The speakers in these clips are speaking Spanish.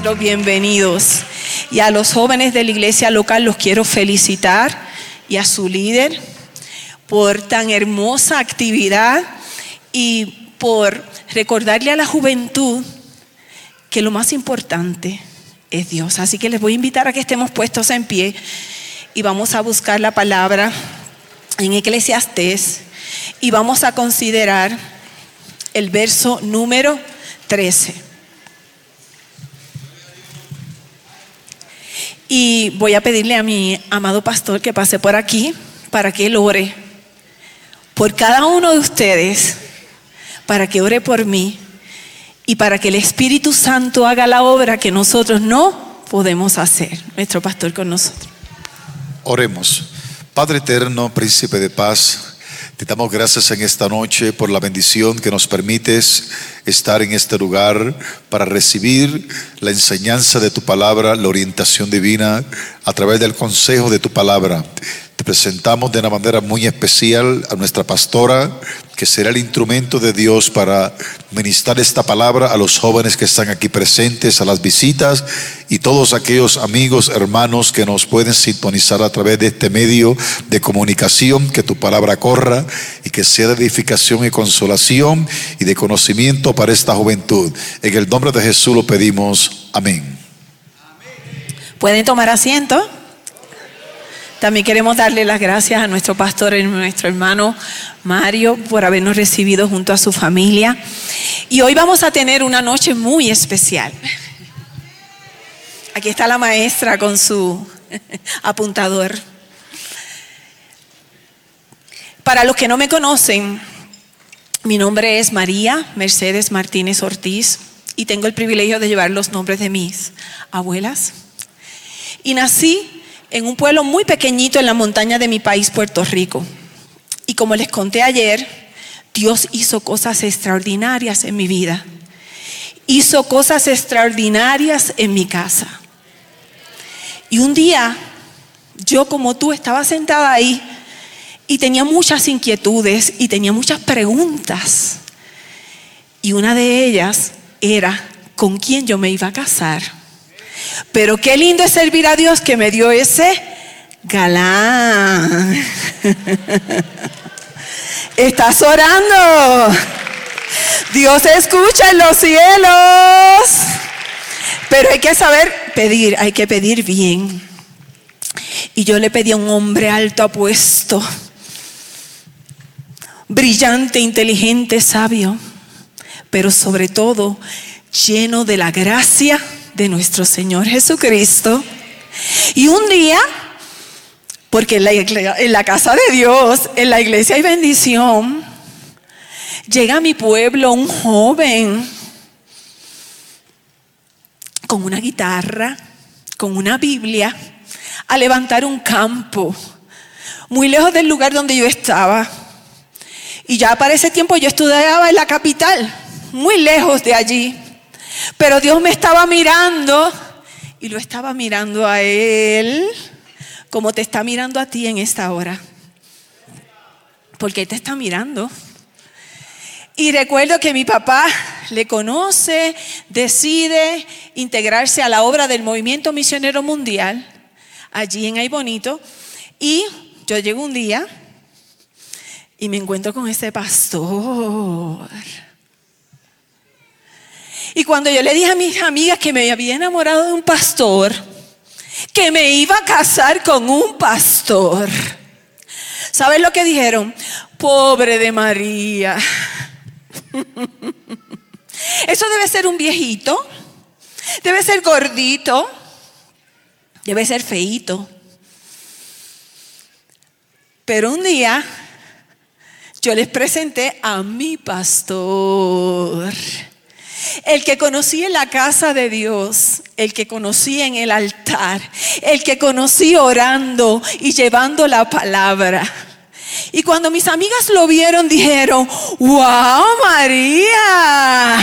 Bienvenidos. Y a los jóvenes de la iglesia local los quiero felicitar y a su líder por tan hermosa actividad y por recordarle a la juventud que lo más importante es Dios. Así que les voy a invitar a que estemos puestos en pie y vamos a buscar la palabra en Eclesiastés y vamos a considerar el verso número 13. Y voy a pedirle a mi amado pastor que pase por aquí para que él ore por cada uno de ustedes, para que ore por mí y para que el Espíritu Santo haga la obra que nosotros no podemos hacer. Nuestro pastor con nosotros. Oremos. Padre eterno, príncipe de paz, te damos gracias en esta noche por la bendición que nos permites estar en este lugar para recibir la enseñanza de tu palabra, la orientación divina a través del consejo de tu palabra. Te presentamos de una manera muy especial a nuestra pastora, que será el instrumento de Dios para ministrar esta palabra a los jóvenes que están aquí presentes, a las visitas y todos aquellos amigos, hermanos que nos pueden sintonizar a través de este medio de comunicación, que tu palabra corra y que sea de edificación y consolación y de conocimiento para esta juventud. En el nombre de Jesús lo pedimos. Amén. ¿Pueden tomar asiento? También queremos darle las gracias a nuestro pastor y nuestro hermano Mario por habernos recibido junto a su familia. Y hoy vamos a tener una noche muy especial. Aquí está la maestra con su apuntador. Para los que no me conocen, mi nombre es María Mercedes Martínez Ortiz y tengo el privilegio de llevar los nombres de mis abuelas. Y nací en un pueblo muy pequeñito en la montaña de mi país, Puerto Rico. Y como les conté ayer, Dios hizo cosas extraordinarias en mi vida. Hizo cosas extraordinarias en mi casa. Y un día, yo como tú estaba sentada ahí y tenía muchas inquietudes y tenía muchas preguntas. Y una de ellas era con quién yo me iba a casar. Pero qué lindo es servir a Dios que me dio ese galán. Estás orando. Dios escucha en los cielos. Pero hay que saber pedir, hay que pedir bien. Y yo le pedí a un hombre alto apuesto, brillante, inteligente, sabio, pero sobre todo lleno de la gracia de nuestro Señor Jesucristo. Y un día, porque en la, casa de Dios, en la iglesia hay bendición, llega a mi pueblo un joven con una guitarra, con una Biblia, a levantar un campo, muy lejos del lugar donde yo estaba. Y ya para ese tiempo yo estudiaba en la capital, muy lejos de allí. Pero Dios me estaba mirando y lo estaba mirando a Él como te está mirando a ti en esta hora. Porque Él te está mirando. Y recuerdo que mi papá le conoce, decide integrarse a la obra del Movimiento Misionero Mundial, allí en Ay Bonito. Y yo llego un día y me encuentro con ese pastor. Y cuando yo le dije a mis amigas que me había enamorado de un pastor, que me iba a casar con un pastor, ¿sabes lo que dijeron? Pobre de María. Eso debe ser un viejito, debe ser gordito, debe ser feito. Pero un día yo les presenté a mi pastor, el que conocí en la casa de Dios, el que conocí en el altar, el que conocí orando y llevando la palabra. Y cuando mis amigas lo vieron, dijeron, wow, María,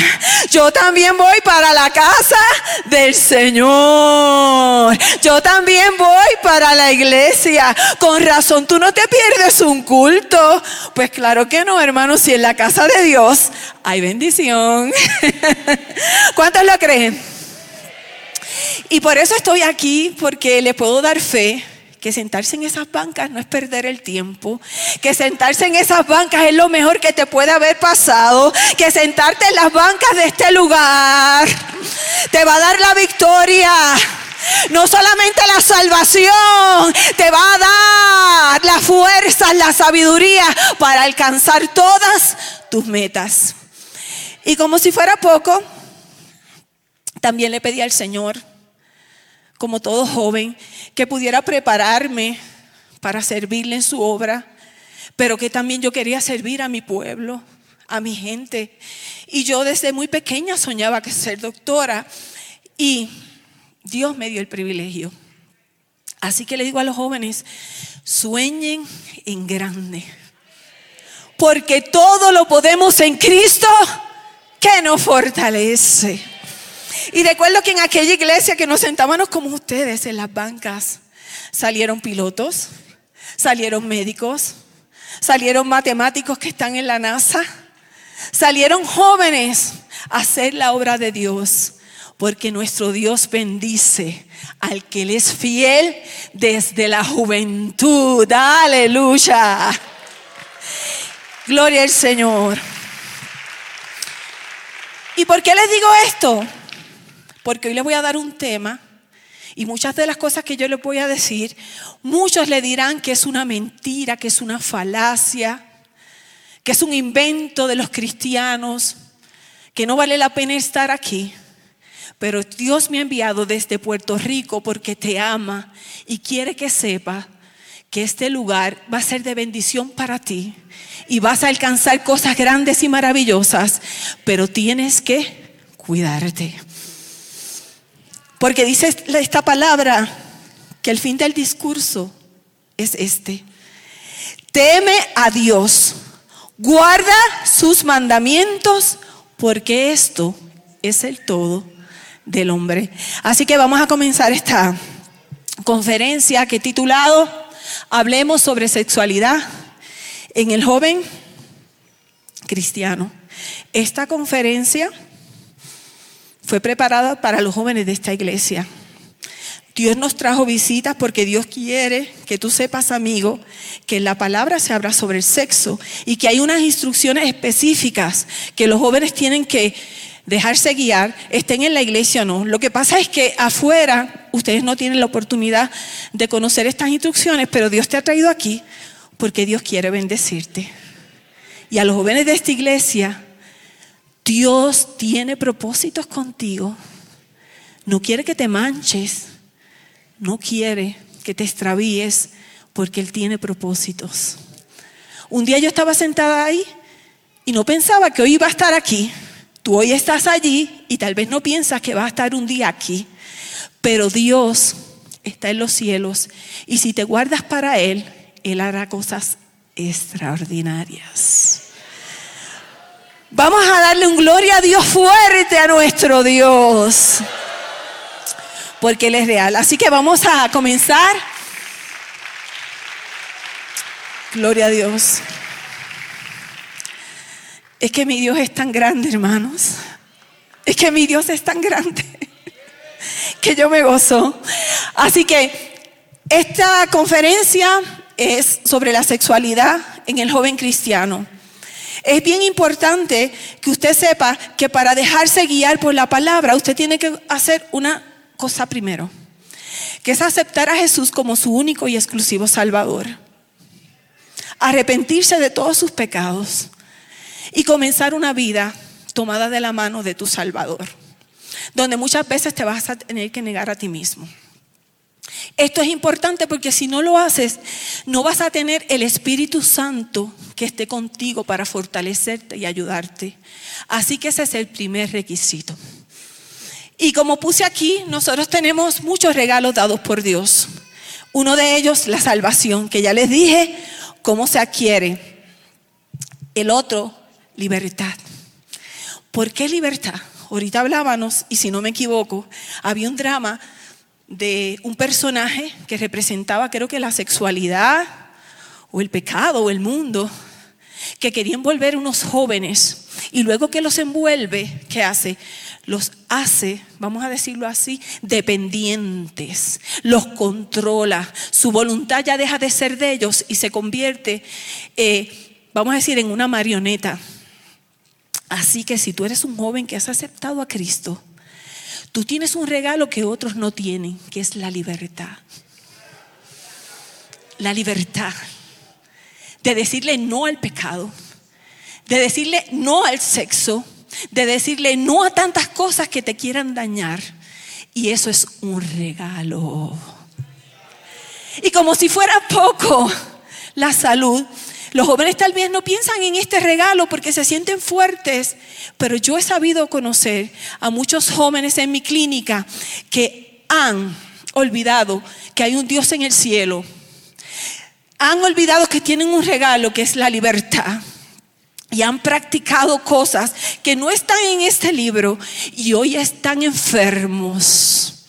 yo también voy para la casa del Señor. Yo también voy para la iglesia. Con razón, tú no te pierdes un culto. Pues claro que no, hermano, si en la casa de Dios hay bendición. ¿Cuántos lo creen? Y por eso estoy aquí, porque le puedo dar fe que sentarse en esas bancas no es perder el tiempo, que sentarse en esas bancas es lo mejor que te puede haber pasado, que sentarte en las bancas de este lugar te va a dar la victoria. No solamente la salvación, te va a dar la fuerza, la sabiduría para alcanzar todas tus metas. Y como si fuera poco, también le pedí al Señor como todo joven, que pudiera prepararme para servirle en su obra, pero que también yo quería servir a mi pueblo, a mi gente. Y yo desde muy pequeña soñaba que ser doctora y Dios me dio el privilegio. Así que le digo a los jóvenes, sueñen en grande, porque todo lo podemos en Cristo que nos fortalece. Y recuerdo que en aquella iglesia que nos sentábamos como ustedes en las bancas, salieron pilotos, salieron médicos, salieron matemáticos que están en la NASA, salieron jóvenes a hacer la obra de Dios. Porque nuestro Dios bendice al que Él es fiel desde la juventud. Aleluya. Gloria al Señor. ¿Y por qué les digo esto? Porque hoy les voy a dar un tema y muchas de las cosas que yo les voy a decir, muchos le dirán que es una mentira, que es una falacia, que es un invento de los cristianos, que no vale la pena estar aquí. Pero Dios me ha enviado desde Puerto Rico porque te ama y quiere que sepa que este lugar va a ser de bendición para ti y vas a alcanzar cosas grandes y maravillosas, pero tienes que cuidarte. Porque dice esta palabra que el fin del discurso es este. Teme a Dios, guarda sus mandamientos, porque esto es el todo del hombre. Así que vamos a comenzar esta conferencia que he titulado Hablemos sobre sexualidad en el joven cristiano. Esta conferencia fue preparada para los jóvenes de esta iglesia. Dios nos trajo visitas porque Dios quiere que tú sepas, amigo, que la palabra se habla sobre el sexo y que hay unas instrucciones específicas que los jóvenes tienen que dejarse guiar, estén en la iglesia o no. Lo que pasa es que afuera ustedes no tienen la oportunidad de conocer estas instrucciones, pero Dios te ha traído aquí porque Dios quiere bendecirte. Y a los jóvenes de esta iglesia Dios tiene propósitos contigo. No quiere que te manches. No quiere que te extravíes porque Él tiene propósitos. Un día yo estaba sentada ahí y no pensaba que hoy iba a estar aquí. Tú hoy estás allí y tal vez no piensas que va a estar un día aquí. Pero Dios está en los cielos y si te guardas para Él, Él hará cosas extraordinarias. Vamos a darle un gloria a Dios fuerte a nuestro Dios. Porque Él es real. Así que vamos a comenzar. Gloria a Dios. Es que mi Dios es tan grande, hermanos. Es que mi Dios es tan grande que yo me gozo. Así que esta conferencia es sobre la sexualidad en el joven cristiano. Es bien importante que usted sepa que para dejarse guiar por la palabra, usted tiene que hacer una cosa primero, que es aceptar a Jesús como su único y exclusivo Salvador. Arrepentirse de todos sus pecados y comenzar una vida tomada de la mano de tu Salvador, donde muchas veces te vas a tener que negar a ti mismo. Esto es importante porque si no lo haces, no vas a tener el Espíritu Santo que esté contigo para fortalecerte y ayudarte. Así que ese es el primer requisito. Y como puse aquí, nosotros tenemos muchos regalos dados por Dios. Uno de ellos, la salvación, que ya les dije cómo se adquiere. El otro, libertad. ¿Por qué libertad? Ahorita hablábamos, y si no me equivoco, había un drama de un personaje que representaba creo que la sexualidad o el pecado o el mundo, que quería envolver unos jóvenes y luego que los envuelve, ¿qué hace? Los hace, vamos a decirlo así, dependientes, los controla, su voluntad ya deja de ser de ellos y se convierte, eh, vamos a decir, en una marioneta. Así que si tú eres un joven que has aceptado a Cristo, Tú tienes un regalo que otros no tienen, que es la libertad. La libertad de decirle no al pecado, de decirle no al sexo, de decirle no a tantas cosas que te quieran dañar. Y eso es un regalo. Y como si fuera poco, la salud los jóvenes tal vez no piensan en este regalo porque se sienten fuertes, pero yo he sabido conocer a muchos jóvenes en mi clínica que han olvidado que hay un Dios en el cielo. Han olvidado que tienen un regalo que es la libertad. Y han practicado cosas que no están en este libro y hoy están enfermos.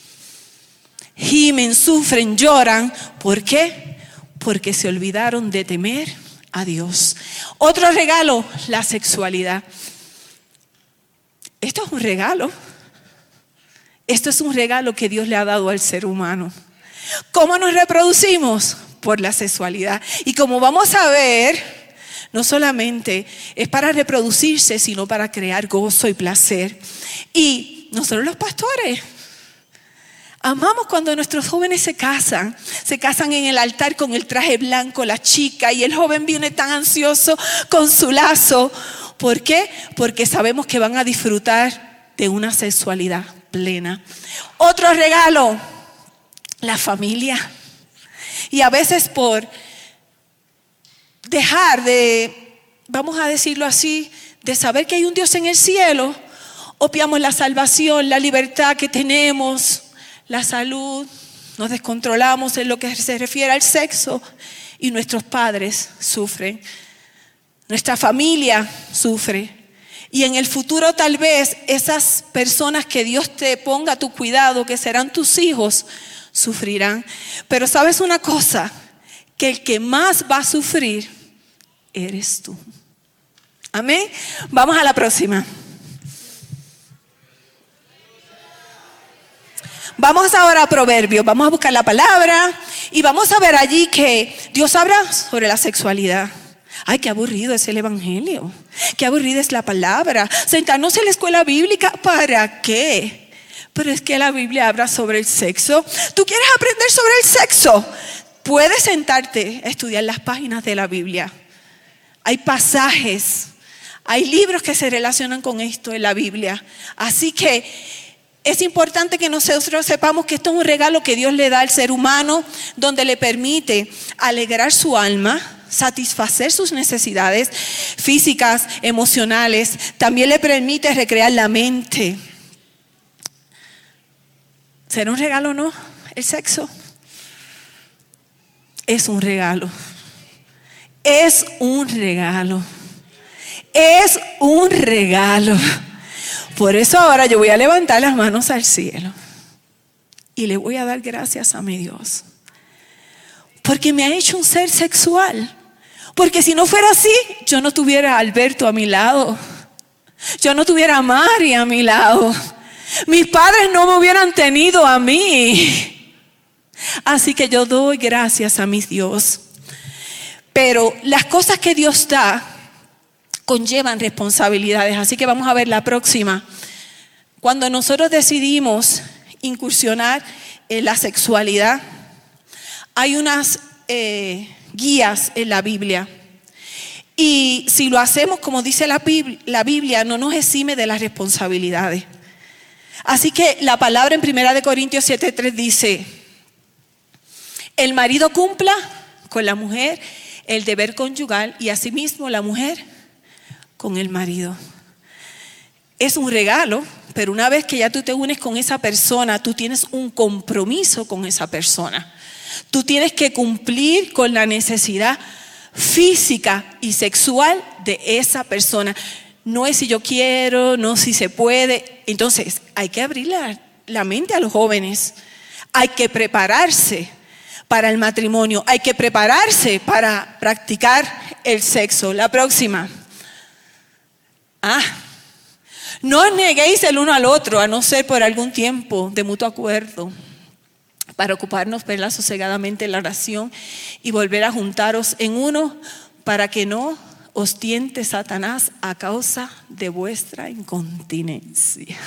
Gimen, sufren, lloran. ¿Por qué? Porque se olvidaron de temer a Dios. Otro regalo, la sexualidad. Esto es un regalo. Esto es un regalo que Dios le ha dado al ser humano. ¿Cómo nos reproducimos? Por la sexualidad. Y como vamos a ver, no solamente es para reproducirse, sino para crear gozo y placer. Y nosotros los pastores Amamos cuando nuestros jóvenes se casan, se casan en el altar con el traje blanco, la chica, y el joven viene tan ansioso con su lazo. ¿Por qué? Porque sabemos que van a disfrutar de una sexualidad plena. Otro regalo, la familia. Y a veces por dejar de, vamos a decirlo así, de saber que hay un Dios en el cielo, opiamos la salvación, la libertad que tenemos la salud, nos descontrolamos en lo que se refiere al sexo y nuestros padres sufren, nuestra familia sufre. Y en el futuro tal vez esas personas que Dios te ponga a tu cuidado, que serán tus hijos, sufrirán. Pero sabes una cosa, que el que más va a sufrir eres tú. Amén. Vamos a la próxima. Vamos ahora a Proverbios, vamos a buscar la palabra y vamos a ver allí que Dios habla sobre la sexualidad. Ay, qué aburrido es el Evangelio. Qué aburrida es la palabra. Sentarnos en la escuela bíblica, ¿para qué? Pero es que la Biblia habla sobre el sexo. ¿Tú quieres aprender sobre el sexo? Puedes sentarte a estudiar las páginas de la Biblia. Hay pasajes, hay libros que se relacionan con esto en la Biblia. Así que es importante que nosotros sepamos que esto es un regalo que Dios le da al ser humano, donde le permite alegrar su alma, satisfacer sus necesidades físicas, emocionales, también le permite recrear la mente. ¿Será un regalo o no? El sexo es un regalo. Es un regalo. Es un regalo. Por eso ahora yo voy a levantar las manos al cielo y le voy a dar gracias a mi Dios. Porque me ha hecho un ser sexual. Porque si no fuera así, yo no tuviera a Alberto a mi lado. Yo no tuviera a Mari a mi lado. Mis padres no me hubieran tenido a mí. Así que yo doy gracias a mi Dios. Pero las cosas que Dios da conllevan responsabilidades. Así que vamos a ver la próxima. Cuando nosotros decidimos incursionar en la sexualidad, hay unas eh, guías en la Biblia. Y si lo hacemos como dice la Biblia, la Biblia, no nos exime de las responsabilidades. Así que la palabra en 1 Corintios 7:3 dice, el marido cumpla con la mujer el deber conyugal y asimismo la mujer con el marido. Es un regalo, pero una vez que ya tú te unes con esa persona, tú tienes un compromiso con esa persona. Tú tienes que cumplir con la necesidad física y sexual de esa persona. No es si yo quiero, no si se puede. Entonces, hay que abrir la, la mente a los jóvenes. Hay que prepararse para el matrimonio. Hay que prepararse para practicar el sexo. La próxima. Ah, no os neguéis el uno al otro, a no ser por algún tiempo de mutuo acuerdo, para ocuparnos, verla sosegadamente en la oración y volver a juntaros en uno, para que no os tiente Satanás a causa de vuestra incontinencia.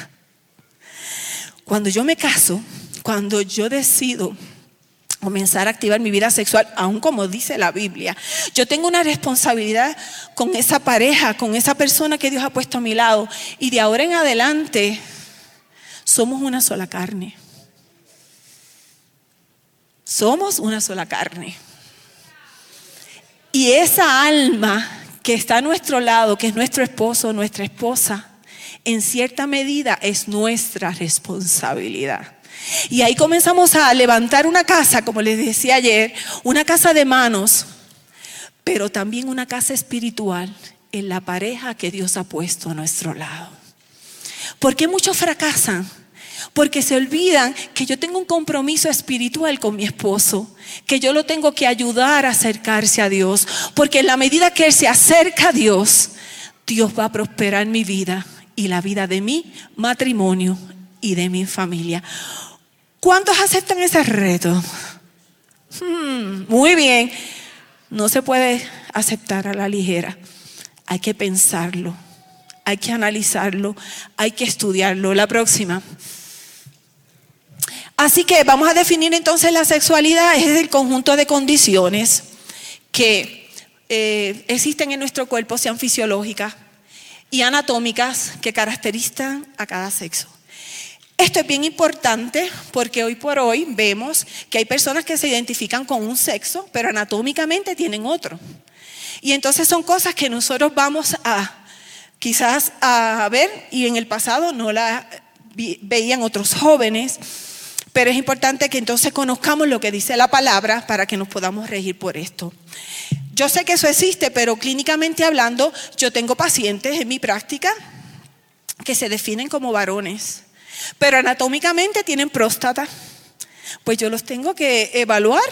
Cuando yo me caso, cuando yo decido comenzar a activar mi vida sexual, aún como dice la Biblia. Yo tengo una responsabilidad con esa pareja, con esa persona que Dios ha puesto a mi lado. Y de ahora en adelante somos una sola carne. Somos una sola carne. Y esa alma que está a nuestro lado, que es nuestro esposo, nuestra esposa, en cierta medida es nuestra responsabilidad. Y ahí comenzamos a levantar una casa, como les decía ayer, una casa de manos, pero también una casa espiritual en la pareja que Dios ha puesto a nuestro lado. ¿Por qué muchos fracasan? Porque se olvidan que yo tengo un compromiso espiritual con mi esposo, que yo lo tengo que ayudar a acercarse a Dios, porque en la medida que Él se acerca a Dios, Dios va a prosperar mi vida y la vida de mi matrimonio y de mi familia. ¿Cuántos aceptan ese reto? Hmm, muy bien. No se puede aceptar a la ligera. Hay que pensarlo, hay que analizarlo, hay que estudiarlo. La próxima. Así que vamos a definir entonces la sexualidad. Es el conjunto de condiciones que eh, existen en nuestro cuerpo, sean fisiológicas y anatómicas, que caracterizan a cada sexo. Esto es bien importante porque hoy por hoy vemos que hay personas que se identifican con un sexo, pero anatómicamente tienen otro. Y entonces son cosas que nosotros vamos a quizás a ver y en el pasado no la veían otros jóvenes, pero es importante que entonces conozcamos lo que dice la palabra para que nos podamos regir por esto. Yo sé que eso existe, pero clínicamente hablando, yo tengo pacientes en mi práctica que se definen como varones pero anatómicamente tienen próstata. Pues yo los tengo que evaluar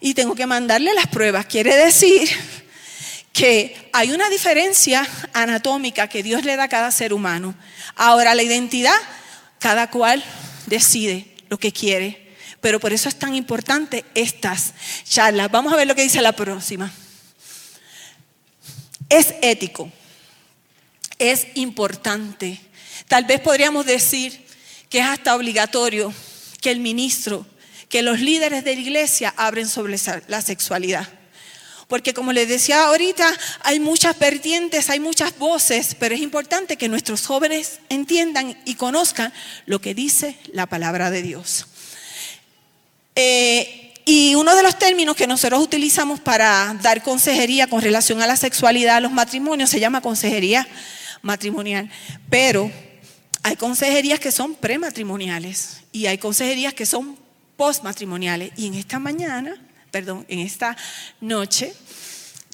y tengo que mandarle las pruebas. Quiere decir que hay una diferencia anatómica que Dios le da a cada ser humano. Ahora, la identidad, cada cual decide lo que quiere. Pero por eso es tan importante estas charlas. Vamos a ver lo que dice la próxima. Es ético, es importante. Tal vez podríamos decir que es hasta obligatorio que el ministro, que los líderes de la iglesia abren sobre la sexualidad. Porque como les decía ahorita, hay muchas vertientes, hay muchas voces, pero es importante que nuestros jóvenes entiendan y conozcan lo que dice la palabra de Dios. Eh, y uno de los términos que nosotros utilizamos para dar consejería con relación a la sexualidad, a los matrimonios, se llama consejería matrimonial. Pero hay consejerías que son prematrimoniales y hay consejerías que son postmatrimoniales. Y en esta mañana, perdón, en esta noche,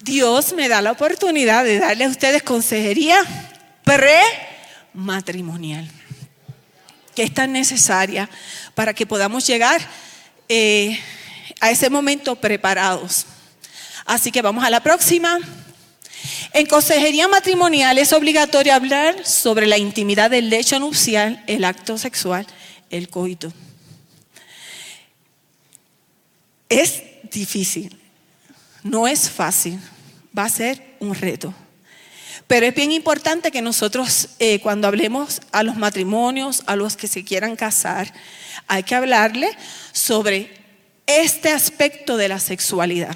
Dios me da la oportunidad de darle a ustedes consejería prematrimonial, que es tan necesaria para que podamos llegar eh, a ese momento preparados. Así que vamos a la próxima. En consejería matrimonial es obligatorio hablar sobre la intimidad del lecho nupcial, el acto sexual, el coito. Es difícil, no es fácil, va a ser un reto. Pero es bien importante que nosotros, eh, cuando hablemos a los matrimonios, a los que se quieran casar, hay que hablarle sobre este aspecto de la sexualidad.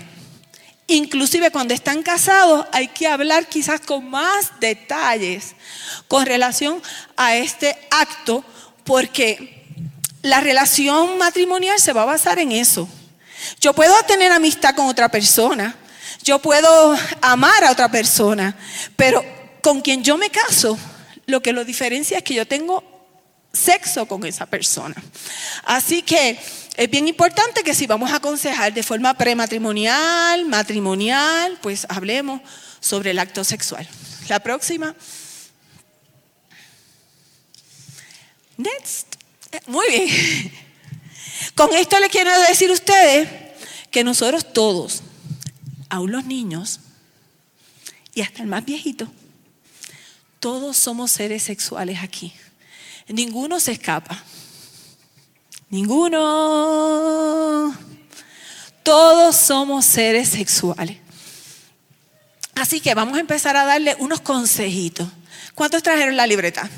Inclusive cuando están casados hay que hablar quizás con más detalles con relación a este acto porque la relación matrimonial se va a basar en eso. Yo puedo tener amistad con otra persona, yo puedo amar a otra persona, pero con quien yo me caso, lo que lo diferencia es que yo tengo sexo con esa persona. Así que es bien importante que si vamos a aconsejar de forma prematrimonial, matrimonial, pues hablemos sobre el acto sexual. La próxima. Next. Muy bien. Con esto les quiero decir a ustedes que nosotros todos, aún los niños y hasta el más viejito, todos somos seres sexuales aquí. Ninguno se escapa. Ninguno. Todos somos seres sexuales. Así que vamos a empezar a darle unos consejitos. ¿Cuántos trajeron la libreta?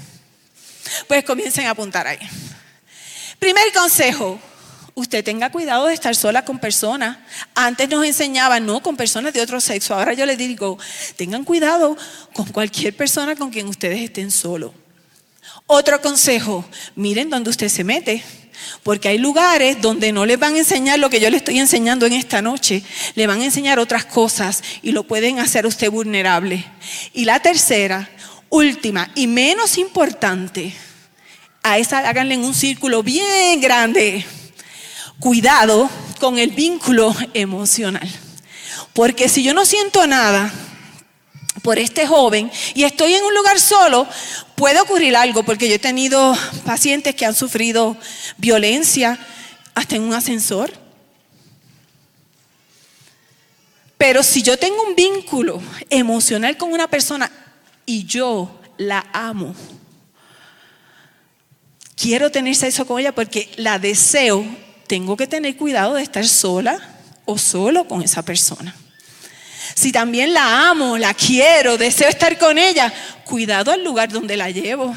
Pues comiencen a apuntar ahí. Primer consejo, usted tenga cuidado de estar sola con personas. Antes nos enseñaban, no, con personas de otro sexo. Ahora yo les digo, tengan cuidado con cualquier persona con quien ustedes estén solos. Otro consejo, miren dónde usted se mete. Porque hay lugares donde no les van a enseñar lo que yo le estoy enseñando en esta noche, le van a enseñar otras cosas y lo pueden hacer usted vulnerable. Y la tercera, última y menos importante, a esa háganle un círculo bien grande. Cuidado con el vínculo emocional. Porque si yo no siento nada por este joven y estoy en un lugar solo, puede ocurrir algo, porque yo he tenido pacientes que han sufrido violencia hasta en un ascensor. Pero si yo tengo un vínculo emocional con una persona y yo la amo, quiero tener sexo con ella porque la deseo, tengo que tener cuidado de estar sola o solo con esa persona. Si también la amo, la quiero, deseo estar con ella, cuidado al lugar donde la llevo.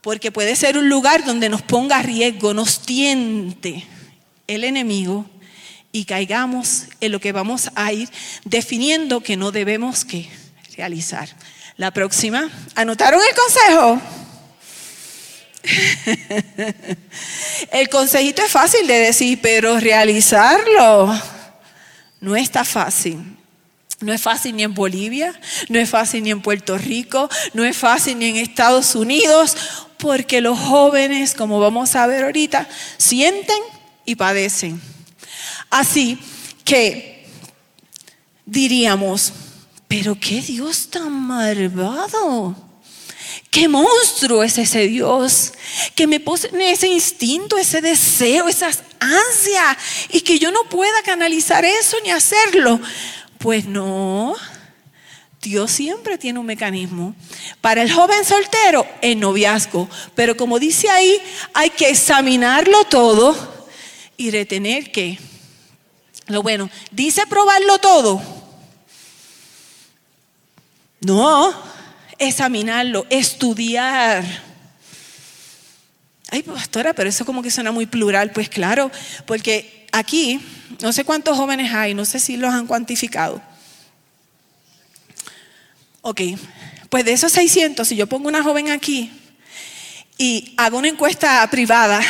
Porque puede ser un lugar donde nos ponga a riesgo, nos tiente el enemigo y caigamos en lo que vamos a ir definiendo que no debemos que realizar. La próxima, ¿anotaron el consejo? El consejito es fácil de decir, pero realizarlo no está fácil. No es fácil ni en Bolivia, no es fácil ni en Puerto Rico, no es fácil ni en Estados Unidos, porque los jóvenes, como vamos a ver ahorita, sienten y padecen. Así que diríamos, pero qué Dios tan malvado. ¿Qué monstruo es ese Dios que me pone ese instinto, ese deseo, esas ansias y que yo no pueda canalizar eso ni hacerlo? Pues no, Dios siempre tiene un mecanismo. Para el joven soltero, el noviazgo. Pero como dice ahí, hay que examinarlo todo y retener que, lo bueno, dice probarlo todo. No, examinarlo, estudiar. Ay, pastora, pero eso como que suena muy plural. Pues claro, porque aquí, no sé cuántos jóvenes hay, no sé si los han cuantificado. Ok, pues de esos 600, si yo pongo una joven aquí y hago una encuesta privada,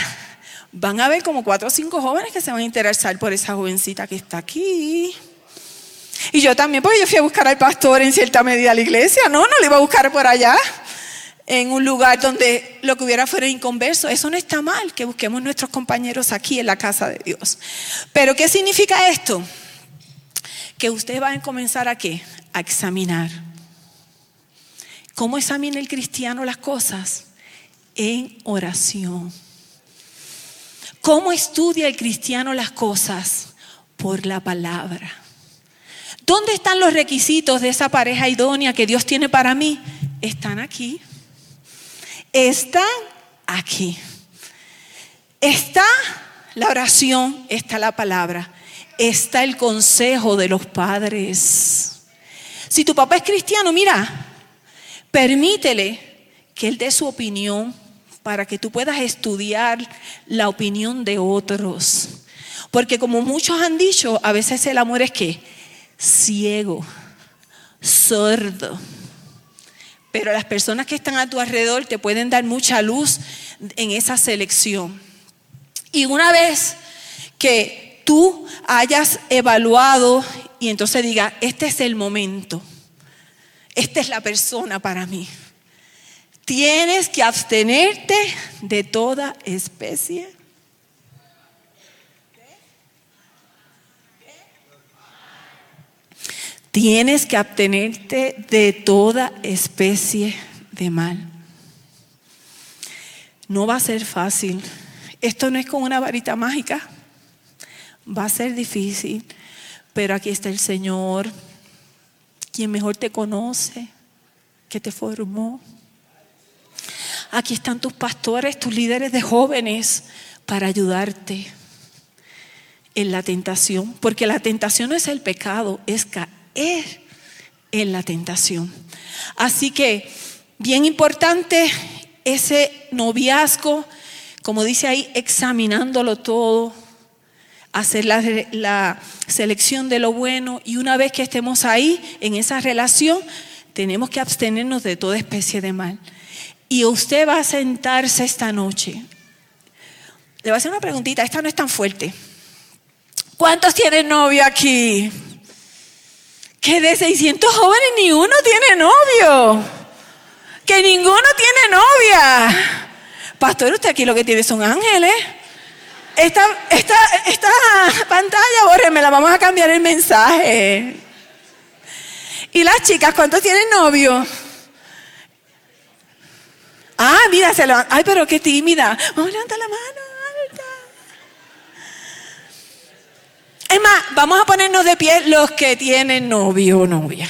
van a ver como cuatro o cinco jóvenes que se van a interesar por esa jovencita que está aquí. Y yo también, porque yo fui a buscar al pastor en cierta medida a la iglesia, no, no le iba a buscar por allá, en un lugar donde lo que hubiera fuera inconverso. Eso no está mal, que busquemos nuestros compañeros aquí en la casa de Dios. Pero ¿qué significa esto? Que ustedes van a comenzar a qué? A examinar. ¿Cómo examina el cristiano las cosas? En oración. ¿Cómo estudia el cristiano las cosas? Por la palabra. ¿Dónde están los requisitos de esa pareja idónea que Dios tiene para mí? Están aquí. Están aquí. Está la oración, está la palabra, está el consejo de los padres. Si tu papá es cristiano, mira, permítele que él dé su opinión para que tú puedas estudiar la opinión de otros. Porque como muchos han dicho, a veces el amor es que ciego, sordo. Pero las personas que están a tu alrededor te pueden dar mucha luz en esa selección. Y una vez que tú hayas evaluado y entonces diga, este es el momento, esta es la persona para mí. Tienes que abstenerte de toda especie. Tienes que abstenerte de toda especie de mal. No va a ser fácil. Esto no es con una varita mágica. Va a ser difícil, pero aquí está el Señor, quien mejor te conoce, que te formó. Aquí están tus pastores, tus líderes de jóvenes para ayudarte en la tentación, porque la tentación no es el pecado, es caer en la tentación. Así que, bien importante, ese noviazgo, como dice ahí, examinándolo todo, hacer la, la, selección de lo bueno y una vez que estemos ahí, en esa relación, tenemos que abstenernos de toda especie de mal. Y usted va a sentarse esta noche. Le voy a hacer una preguntita, esta no es tan fuerte. ¿Cuántos tienen novio aquí? Que de 600 jóvenes ni uno tiene novio. Que ninguno tiene novia. Pastor, usted aquí lo que tiene son ángeles. Esta, esta, esta pantalla, la vamos a cambiar el mensaje. Y las chicas, ¿cuántos tienen novio? Ah, mira, se lo. Ay, pero qué tímida. Vamos a levantar la mano. Vamos a ponernos de pie los que tienen novio o novia.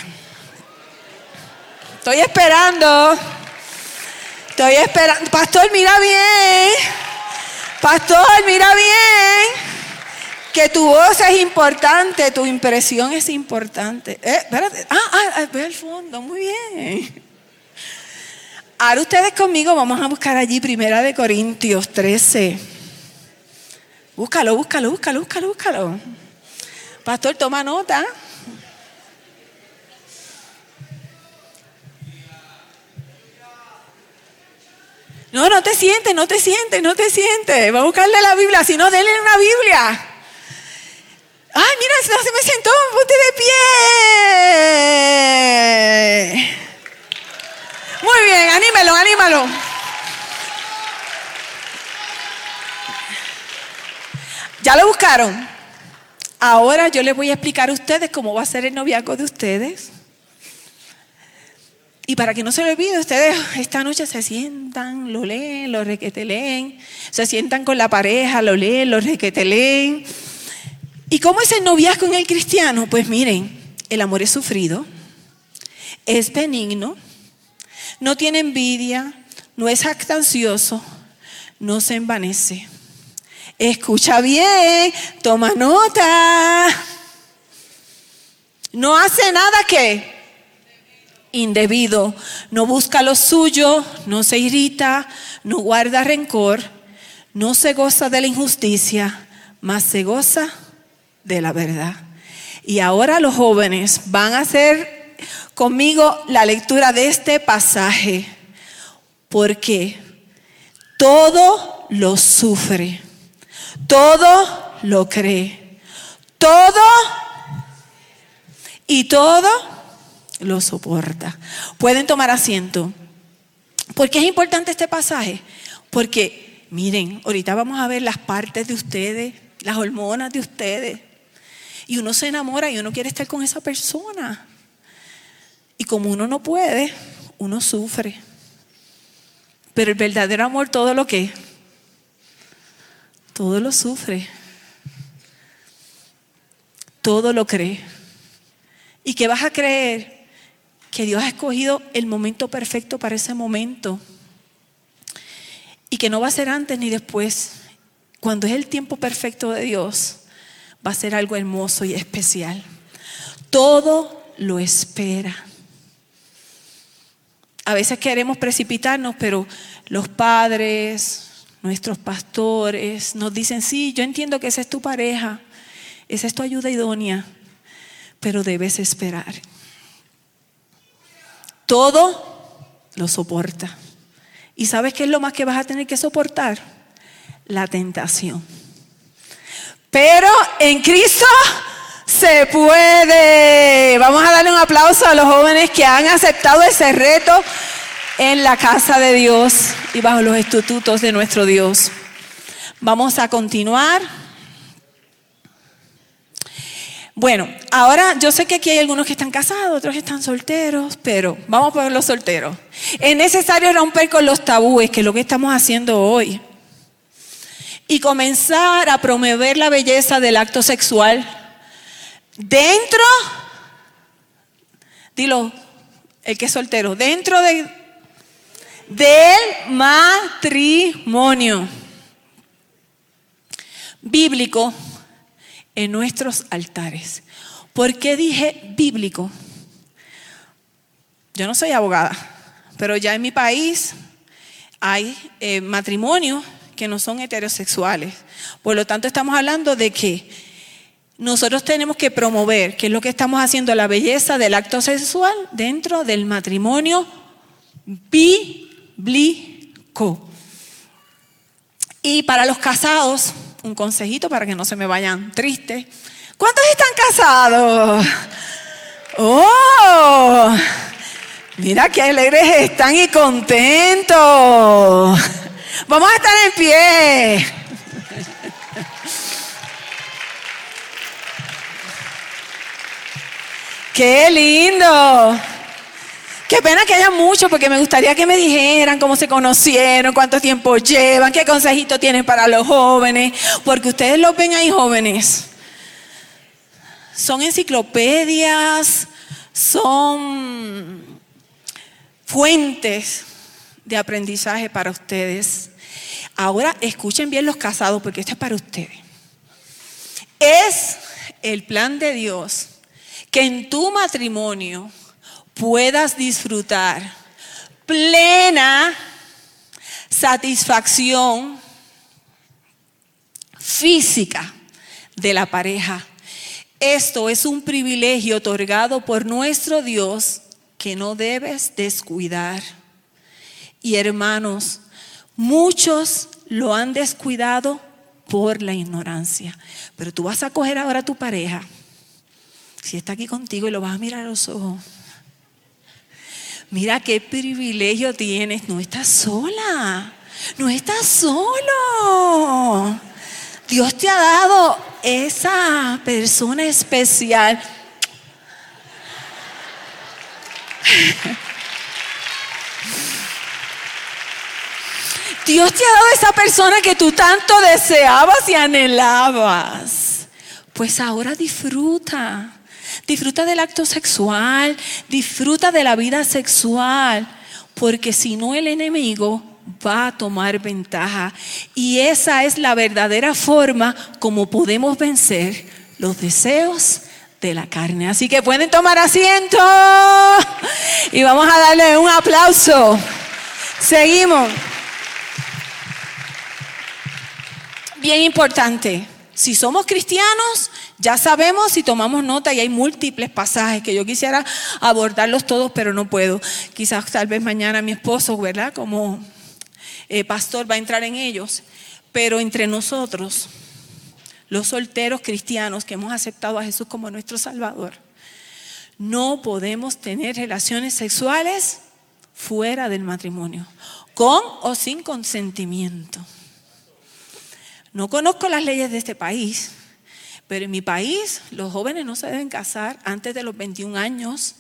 Estoy esperando. Estoy esperando. Pastor, mira bien. Pastor, mira bien. Que tu voz es importante, tu impresión es importante. Eh, espérate. Ah, ah, ah ve al fondo, muy bien. Ahora ustedes conmigo vamos a buscar allí Primera de Corintios 13. Búscalo, búscalo, búscalo, búscalo, búscalo. Pastor, toma nota. No, no te sientes, no te sientes, no te sientes. Va a buscarle la Biblia, si no, denle una Biblia. Ay, mira, se me sentó, ponte de pie. Muy bien, anímelo, anímalo. ¿Ya lo buscaron? Ahora yo les voy a explicar a ustedes cómo va a ser el noviazgo de ustedes. Y para que no se lo olvide, ustedes esta noche se sientan, lo leen, lo requeteleen, se sientan con la pareja, lo leen, lo requeteleen. ¿Y cómo es el noviazgo en el cristiano? Pues miren, el amor es sufrido, es benigno, no tiene envidia, no es actancioso, no se envanece. Escucha bien, toma nota. No hace nada que indebido, no busca lo suyo, no se irrita, no guarda rencor, no se goza de la injusticia, más se goza de la verdad. Y ahora los jóvenes van a hacer conmigo la lectura de este pasaje, porque todo lo sufre, todo lo cree, todo y todo lo soporta. Pueden tomar asiento. ¿Por qué es importante este pasaje? Porque, miren, ahorita vamos a ver las partes de ustedes, las hormonas de ustedes. Y uno se enamora y uno quiere estar con esa persona. Y como uno no puede, uno sufre. Pero el verdadero amor todo lo que, todo lo sufre, todo lo cree. ¿Y que vas a creer? Que Dios ha escogido el momento perfecto para ese momento. Y que no va a ser antes ni después. Cuando es el tiempo perfecto de Dios, va a ser algo hermoso y especial. Todo lo espera. A veces queremos precipitarnos, pero los padres, nuestros pastores nos dicen, sí, yo entiendo que esa es tu pareja, esa es tu ayuda idónea, pero debes esperar. Todo lo soporta. ¿Y sabes qué es lo más que vas a tener que soportar? La tentación. Pero en Cristo se puede. Vamos a darle un aplauso a los jóvenes que han aceptado ese reto en la casa de Dios y bajo los estatutos de nuestro Dios. Vamos a continuar. Bueno, ahora yo sé que aquí hay algunos que están casados, otros que están solteros, pero vamos a poner los solteros. Es necesario romper con los tabúes, que es lo que estamos haciendo hoy, y comenzar a promover la belleza del acto sexual dentro, dilo, el que es soltero, dentro de, del matrimonio bíblico en nuestros altares. ¿Por qué dije bíblico? Yo no soy abogada, pero ya en mi país hay eh, matrimonios que no son heterosexuales. Por lo tanto, estamos hablando de que nosotros tenemos que promover, que es lo que estamos haciendo, la belleza del acto sexual dentro del matrimonio bíblico. Y para los casados, un consejito para que no se me vayan tristes. ¿Cuántos están casados? ¡Oh! Mira qué alegres están y contentos. Vamos a estar en pie. ¡Qué lindo! Qué pena que haya muchos, porque me gustaría que me dijeran cómo se conocieron, cuánto tiempo llevan, qué consejito tienen para los jóvenes, porque ustedes los ven ahí jóvenes. Son enciclopedias, son fuentes de aprendizaje para ustedes. Ahora escuchen bien los casados, porque esto es para ustedes. Es el plan de Dios que en tu matrimonio puedas disfrutar plena satisfacción física de la pareja. Esto es un privilegio otorgado por nuestro Dios que no debes descuidar. Y hermanos, muchos lo han descuidado por la ignorancia. Pero tú vas a coger ahora a tu pareja, si está aquí contigo y lo vas a mirar a los ojos Mira qué privilegio tienes. No estás sola. No estás solo. Dios te ha dado esa persona especial. Dios te ha dado esa persona que tú tanto deseabas y anhelabas. Pues ahora disfruta. Disfruta del acto sexual, disfruta de la vida sexual, porque si no el enemigo va a tomar ventaja. Y esa es la verdadera forma como podemos vencer los deseos de la carne. Así que pueden tomar asiento y vamos a darle un aplauso. Seguimos. Bien importante, si somos cristianos, ya sabemos si tomamos nota y hay múltiples pasajes que yo quisiera abordarlos todos, pero no puedo. Quizás tal vez mañana mi esposo, ¿verdad? Como eh, pastor va a entrar en ellos. Pero entre nosotros, los solteros cristianos que hemos aceptado a Jesús como nuestro Salvador, no podemos tener relaciones sexuales fuera del matrimonio, con o sin consentimiento. No conozco las leyes de este país, pero en mi país los jóvenes no se deben casar antes de los 21 años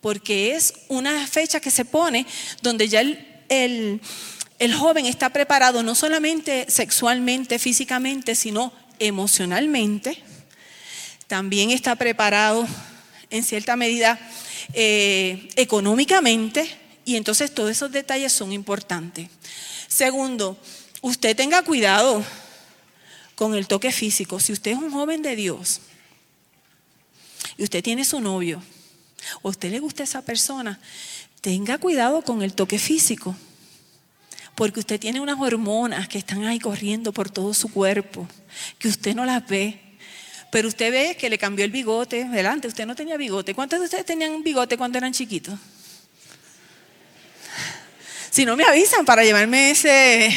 porque es una fecha que se pone donde ya el, joven está preparado no solamente sexualmente, físicamente, sino emocionalmente. También está preparado en cierta medida eh, económicamente y entonces todos esos detalles son importantes. Segundo, usted tenga cuidado con el toque físico. Si usted es un joven de Dios y usted tiene su novio o a usted le gusta esa persona, tenga cuidado con el toque físico. Porque usted tiene unas hormonas que están ahí corriendo por todo su cuerpo, que usted no las ve. Pero usted ve que le cambió el bigote, delante, usted no tenía bigote. ¿Cuántos de ustedes tenían bigote cuando eran chiquitos? Si no me avisan para llevarme ese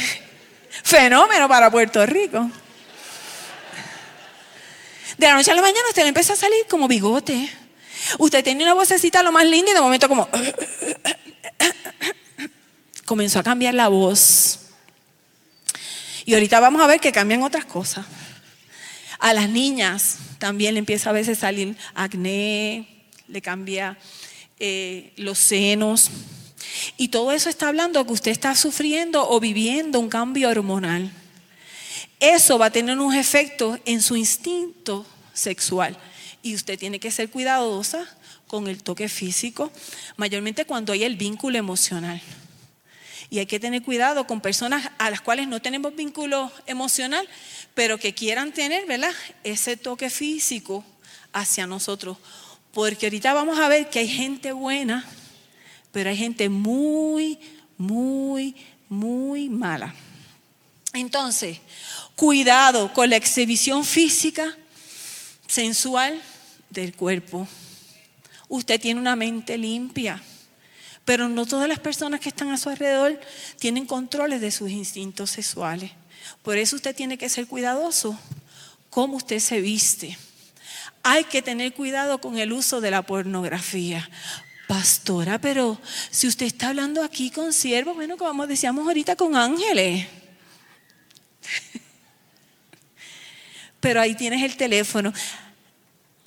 fenómeno para Puerto Rico. De la noche a la mañana usted le empieza a salir como bigote. Usted tenía una vocecita lo más linda y de momento como... Comenzó a cambiar la voz. Y ahorita vamos a ver que cambian otras cosas. A las niñas también le empieza a veces salir acné, le cambia eh, los senos. Y todo eso está hablando que usted está sufriendo o viviendo un cambio hormonal. Eso va a tener unos efectos en su instinto sexual. Y usted tiene que ser cuidadosa con el toque físico, mayormente cuando hay el vínculo emocional. Y hay que tener cuidado con personas a las cuales no tenemos vínculo emocional, pero que quieran tener, ¿verdad? Ese toque físico hacia nosotros. Porque ahorita vamos a ver que hay gente buena, pero hay gente muy, muy, muy mala. Entonces, cuidado con la exhibición física, sensual del cuerpo. Usted tiene una mente limpia. Pero no todas las personas que están a su alrededor tienen controles de sus instintos sexuales. Por eso usted tiene que ser cuidadoso cómo usted se viste. Hay que tener cuidado con el uso de la pornografía. Pastora, pero si usted está hablando aquí con siervos, bueno, como decíamos ahorita con ángeles. Pero ahí tienes el teléfono.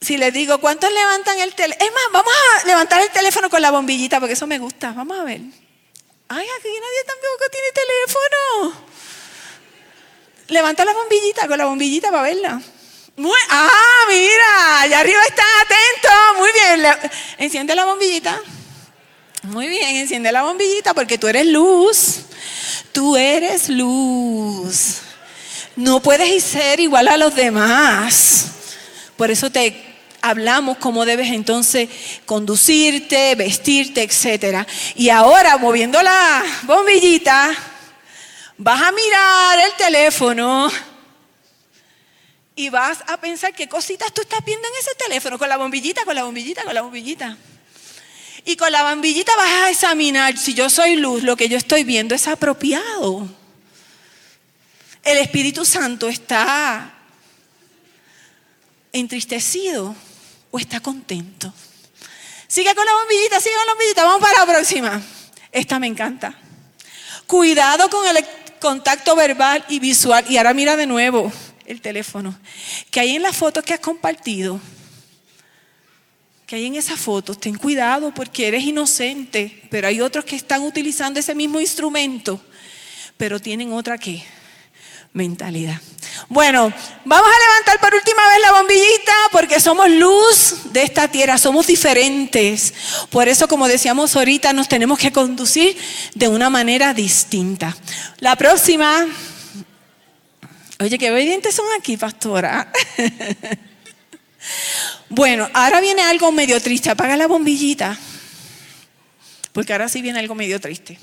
Si les digo, ¿cuántos levantan el teléfono? Es más, vamos a levantar el teléfono con la bombillita, porque eso me gusta. Vamos a ver. Ay, aquí nadie tampoco tiene teléfono. Levanta la bombillita con la bombillita para verla. ah, mira, allá arriba están atentos. Muy bien. enciende la bombillita. Muy bien, enciende la bombillita porque tú eres luz. Tú eres luz. No puedes ser igual a los demás. Por eso te hablamos cómo debes entonces conducirte, vestirte, etc. Y ahora, moviendo la bombillita, vas a mirar el teléfono y vas a pensar qué cositas tú estás viendo en ese teléfono, con la bombillita, con la bombillita, con la bombillita. Y con la bombillita vas a examinar si yo soy luz, lo que yo estoy viendo es apropiado. El Espíritu Santo está entristecido o está contento. Sigue con la bombillita, sigue con la bombillita. Vamos para la próxima. Esta me encanta. Cuidado con el contacto verbal y visual. Y ahora mira de nuevo el teléfono. Que hay en las fotos que has compartido. Que hay en esas fotos. Ten cuidado porque eres inocente. Pero hay otros que están utilizando ese mismo instrumento. Pero tienen otra que mentalidad. Bueno, vamos a levantar por última vez la bombillita porque somos luz de esta tierra, somos diferentes. Por eso, como decíamos ahorita, nos tenemos que conducir de una manera distinta. La próxima, oye, qué obedientes son aquí, pastora. bueno, ahora viene algo medio triste, apaga la bombillita, porque ahora sí viene algo medio triste.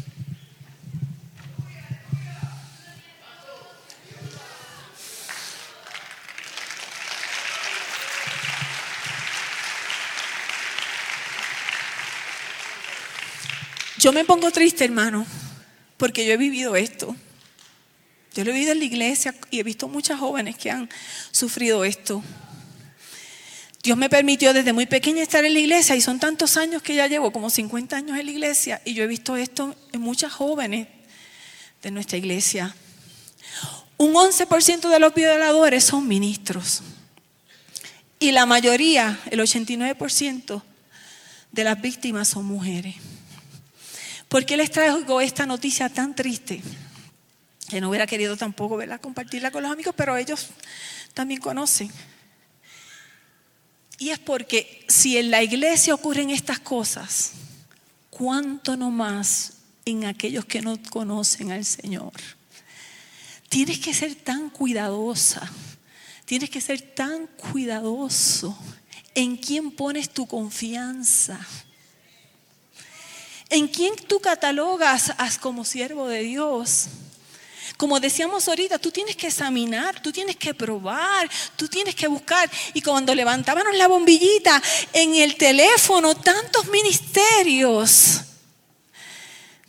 Yo me pongo triste, hermano, porque yo he vivido esto. Yo lo he vivido en la iglesia y he visto muchas jóvenes que han sufrido esto. Dios me permitió desde muy pequeña estar en la iglesia y son tantos años que ya llevo, como 50 años en la iglesia, y yo he visto esto en muchas jóvenes de nuestra iglesia. Un 11% de los violadores son ministros. Y la mayoría, el 89% de las víctimas son mujeres. ¿Por qué les traigo esta noticia tan triste? Que no hubiera querido tampoco verla, compartirla con los amigos, pero ellos también conocen. Y es porque si en la iglesia ocurren estas cosas, ¿cuánto no más en aquellos que no conocen al Señor? Tienes que ser tan cuidadosa, tienes que ser tan cuidadoso en quién pones tu confianza. ¿En quién tú catalogas como siervo de Dios? Como decíamos ahorita, tú tienes que examinar, tú tienes que probar, tú tienes que buscar. Y cuando levantábamos la bombillita en el teléfono, tantos ministerios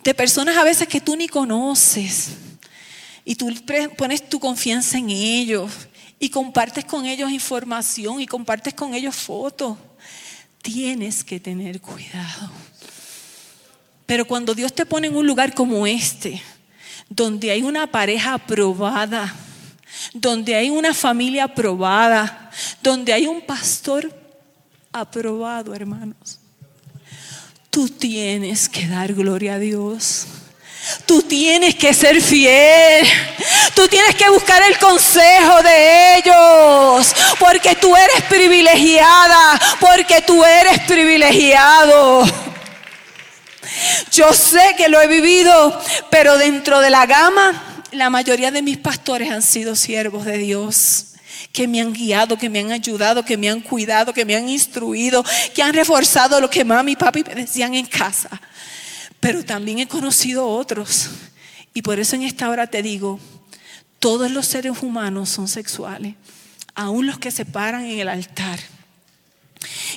de personas a veces que tú ni conoces. Y tú pones tu confianza en ellos. y compartes con ellos información y compartes con ellos fotos. Tienes que tener cuidado. Pero cuando Dios te pone en un lugar como este, donde hay una pareja aprobada, donde hay una familia aprobada, donde hay un pastor aprobado, hermanos, tú tienes que dar gloria a Dios. Tú tienes que ser fiel. Tú tienes que buscar el consejo de ellos. Porque tú eres privilegiada. Porque tú eres privilegiado. Yo sé que lo he vivido, pero dentro de la gama, la mayoría de mis pastores han sido siervos de Dios que me han guiado, que me han ayudado, que me han cuidado, que me han instruido, que han reforzado lo que mami y papi me decían en casa. Pero también he conocido otros. Y por eso en esta hora te digo, todos los seres humanos son sexuales, aún los que se paran en el altar.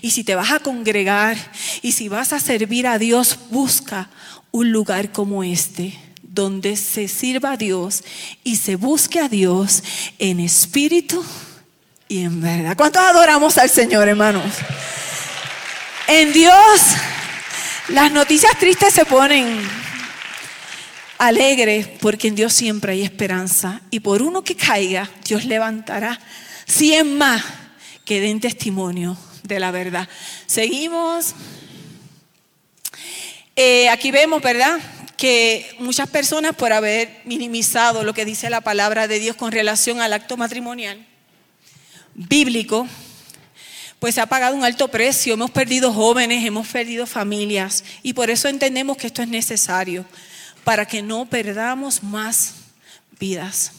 Y si te vas a congregar y si vas a servir a Dios, busca un lugar como este, donde se sirva a Dios y se busque a Dios en espíritu y en verdad. ¿Cuántos adoramos al Señor, hermanos? En Dios las noticias tristes se ponen alegres porque en Dios siempre hay esperanza. Y por uno que caiga, Dios levantará cien más que den testimonio de la verdad. Seguimos. Eh, aquí vemos, ¿verdad? Que muchas personas por haber minimizado lo que dice la palabra de Dios con relación al acto matrimonial bíblico, pues se ha pagado un alto precio, hemos perdido jóvenes, hemos perdido familias y por eso entendemos que esto es necesario para que no perdamos más vidas.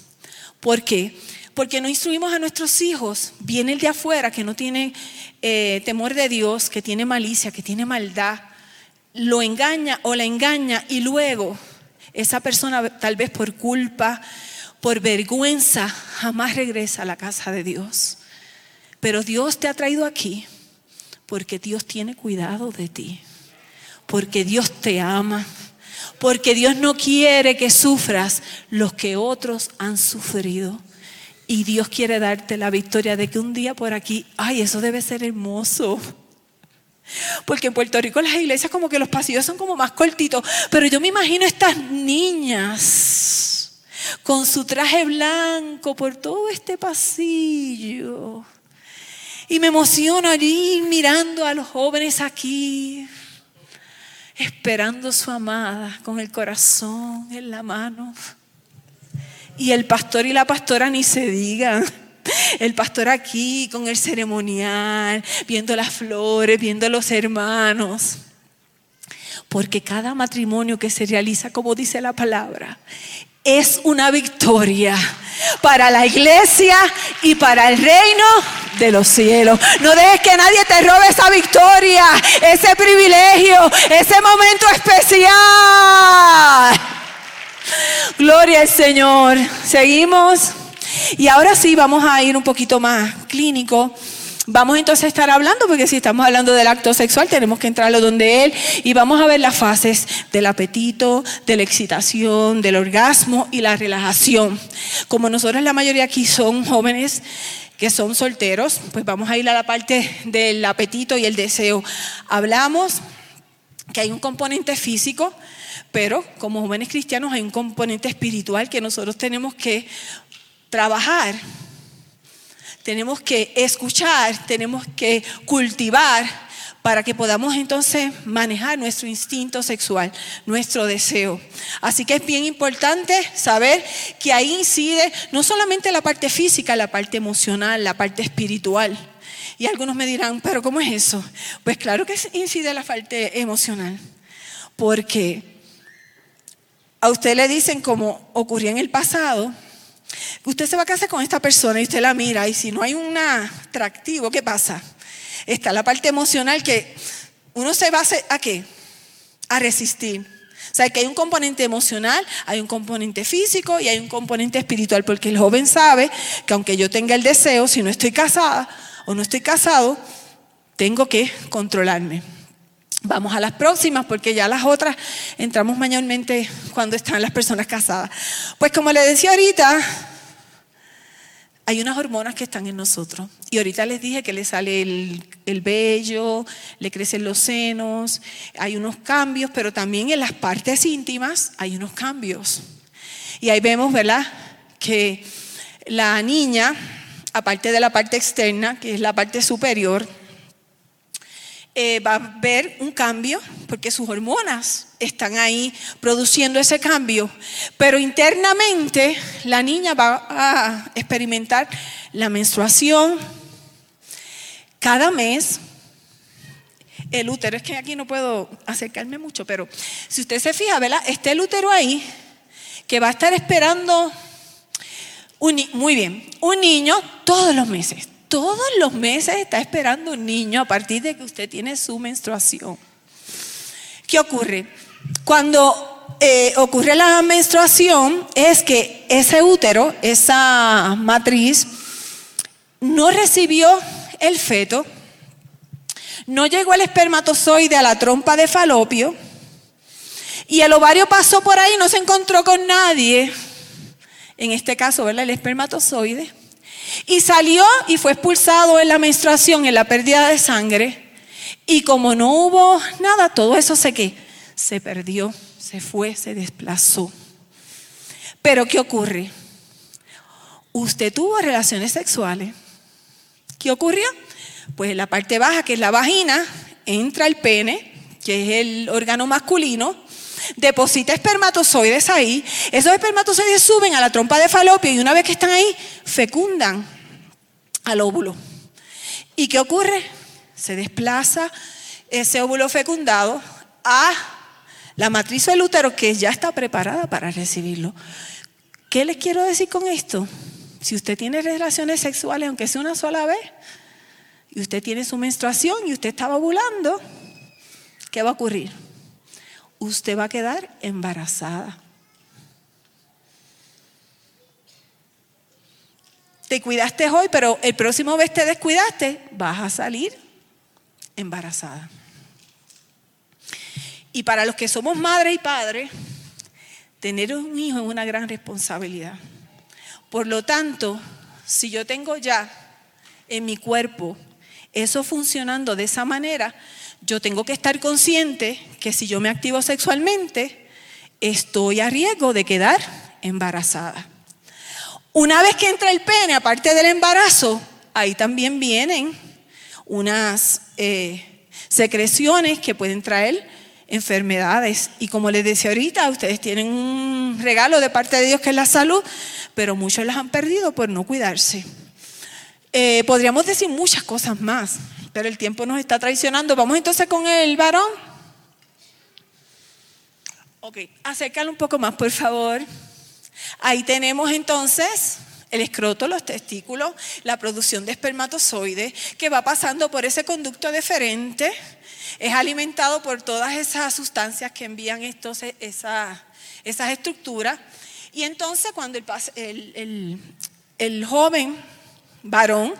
¿Por qué? Porque no instruimos a nuestros hijos. Viene el de afuera que no tiene eh, temor de Dios, que tiene malicia, que tiene maldad, lo engaña o la engaña y luego esa persona tal vez por culpa, por vergüenza, jamás regresa a la casa de Dios. Pero Dios te ha traído aquí porque Dios tiene cuidado de ti, porque Dios te ama, porque Dios no quiere que sufras lo que otros han sufrido. Y Dios quiere darte la victoria de que un día por aquí, ay, eso debe ser hermoso. Porque en Puerto Rico las iglesias como que los pasillos son como más cortitos, pero yo me imagino estas niñas con su traje blanco por todo este pasillo y me emociono allí mirando a los jóvenes aquí, esperando su amada con el corazón en la mano. Y el pastor y la pastora ni se digan. El pastor aquí con el ceremonial, viendo las flores, viendo los hermanos. Porque cada matrimonio que se realiza, como dice la palabra, es una victoria para la iglesia y para el reino de los cielos. No dejes que nadie te robe esa victoria, ese privilegio, ese momento especial. Gloria al Señor. Seguimos. Y ahora sí, vamos a ir un poquito más clínico. Vamos entonces a estar hablando, porque si estamos hablando del acto sexual, tenemos que entrarlo donde él y vamos a ver las fases del apetito, de la excitación, del orgasmo y la relajación. Como nosotros la mayoría aquí son jóvenes que son solteros, pues vamos a ir a la parte del apetito y el deseo. Hablamos que hay un componente físico, pero como jóvenes cristianos hay un componente espiritual que nosotros tenemos que trabajar tenemos que escuchar, tenemos que cultivar para que podamos entonces manejar nuestro instinto sexual, nuestro deseo. Así que es bien importante saber que ahí incide no solamente la parte física, la parte emocional, la parte espiritual. Y algunos me dirán, pero ¿cómo es eso? Pues claro que incide la parte emocional, porque a usted le dicen como ocurrió en el pasado, Usted se va a casar con esta persona y usted la mira y si no hay un atractivo, ¿qué pasa? Está la parte emocional que uno se va ¿a qué? A resistir. O sea, que hay un componente emocional, hay un componente físico y hay un componente espiritual, porque el joven sabe que aunque yo tenga el deseo, si no estoy casada o no estoy casado, tengo que controlarme. Vamos a las próximas porque ya las otras entramos mayormente cuando están las personas casadas. Pues como le decía ahorita, hay unas hormonas que están en nosotros. Y ahorita les dije que le sale el, el, vello, le crecen los senos, hay unos cambios, pero también en las partes íntimas hay unos cambios. Y ahí vemos, ¿verdad? Que la niña, aparte de la parte externa, que es la parte superior, eh, va a ver un cambio porque sus hormonas están ahí produciendo ese cambio. Pero internamente la niña va a experimentar la menstruación cada mes. El útero, es que aquí no puedo acercarme mucho, pero si usted se fija, ¿verdad? Está el útero ahí que va a estar esperando, un, muy bien, un niño todos los meses todos los meses está esperando un niño a partir de que usted tiene su menstruación. ¿Qué ocurre? Cuando eh, ocurre la menstruación es que ese útero, esa matriz, no recibió el feto, no llegó el espermatozoide a la trompa de falopio y el ovario pasó por ahí y no se encontró con nadie. En este caso, ¿verdad? El espermatozoide y salió y fue expulsado en la menstruación, en la pérdida de sangre. Y como no hubo nada, todo eso se que se perdió, se fue, se desplazó. Pero ¿qué ocurre? Usted tuvo relaciones sexuales. ¿Qué ocurrió? Pues en la parte baja, que es la vagina, entra el pene, que es el órgano masculino, deposita espermatozoides ahí, esos espermatozoides suben a la trompa de falopio y una vez que están ahí, fecundan al óvulo. ¿Y qué ocurre? Se desplaza ese óvulo fecundado a la matriz del útero que ya está preparada para recibirlo. ¿Qué les quiero decir con esto? Si usted tiene relaciones sexuales, aunque sea una sola vez, y usted tiene su menstruación y usted estaba ovulando, ¿qué va a ocurrir? Usted va a quedar embarazada. Te cuidaste hoy, pero el próximo vez te descuidaste, vas a salir embarazada. Y para los que somos madre y padre, tener un hijo es una gran responsabilidad. Por lo tanto, si yo tengo ya en mi cuerpo eso funcionando de esa manera, yo tengo que estar consciente que si yo me activo sexualmente, estoy a riesgo de quedar embarazada. Una vez que entra el pene, aparte del embarazo, ahí también vienen unas eh, secreciones que pueden traer enfermedades. Y como les decía ahorita, ustedes tienen un regalo de parte de Dios que es la salud, pero muchos las han perdido por no cuidarse. Eh, podríamos decir muchas cosas más, pero el tiempo nos está traicionando. Vamos entonces con el varón. Ok, acércalo un poco más, por favor. Ahí tenemos entonces el escroto, los testículos, la producción de espermatozoides que va pasando por ese conducto deferente, es alimentado por todas esas sustancias que envían estos, esas, estructuras. Y entonces cuando el joven varón